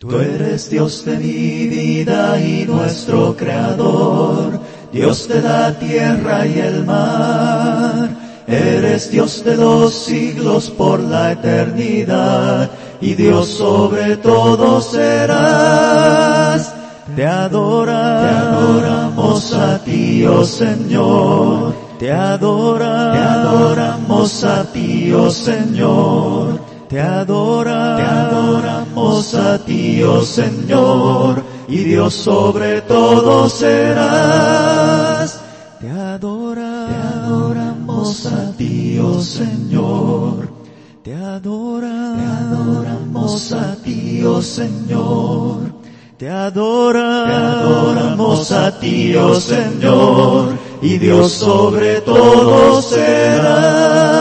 Tú eres Dios de mi vida y nuestro Creador, Dios de la tierra y el mar. Eres Dios de los siglos por la eternidad y Dios sobre todo serás. Te adora, te adoramos a ti, oh Señor. Te adora, te adoramos a ti, oh Señor. Te adora, te adoramos a ti, oh Señor. Y Dios sobre todo serás. Te adora, te adoramos a ti, oh Señor. Te adora, te adoramos a ti, oh Señor. Te adora, te adoramos a ti, oh Señor, y Dios sobre todo será.